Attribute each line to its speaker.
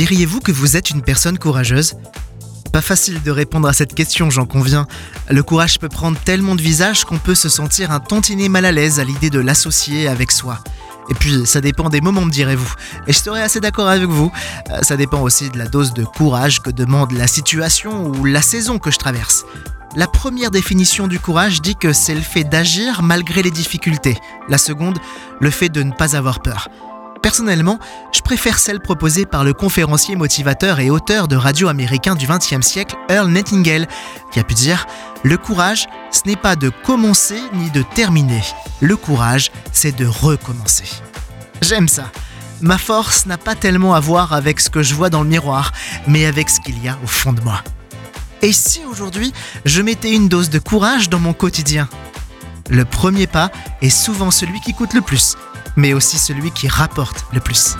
Speaker 1: Diriez-vous que vous êtes une personne courageuse? Pas facile de répondre à cette question, j'en conviens. Le courage peut prendre tellement de visages qu'on peut se sentir un tantinet mal à l'aise à l'idée de l'associer avec soi. Et puis, ça dépend des moments, me direz-vous. Et je serais assez d'accord avec vous. Euh, Ça dépend aussi de la dose de courage que demande la situation ou la saison que je traverse. La première définition du courage dit que c'est le fait d'agir malgré les difficultés. La seconde, le fait de ne pas avoir peur. Personnellement, je préfère celle proposée par le conférencier motivateur et auteur de radio américain du XXe siècle, Earl Nightingale, qui a pu dire Le courage, ce n'est pas de commencer ni de terminer. Le courage, c'est de recommencer. J'aime ça. Ma force n'a pas tellement à voir avec ce que je vois dans le miroir, mais avec ce qu'il y a au fond de moi. Et si aujourd'hui, je mettais une dose de courage dans mon quotidien? Le premier pas est souvent celui qui coûte le plus, mais aussi celui qui rapporte le plus.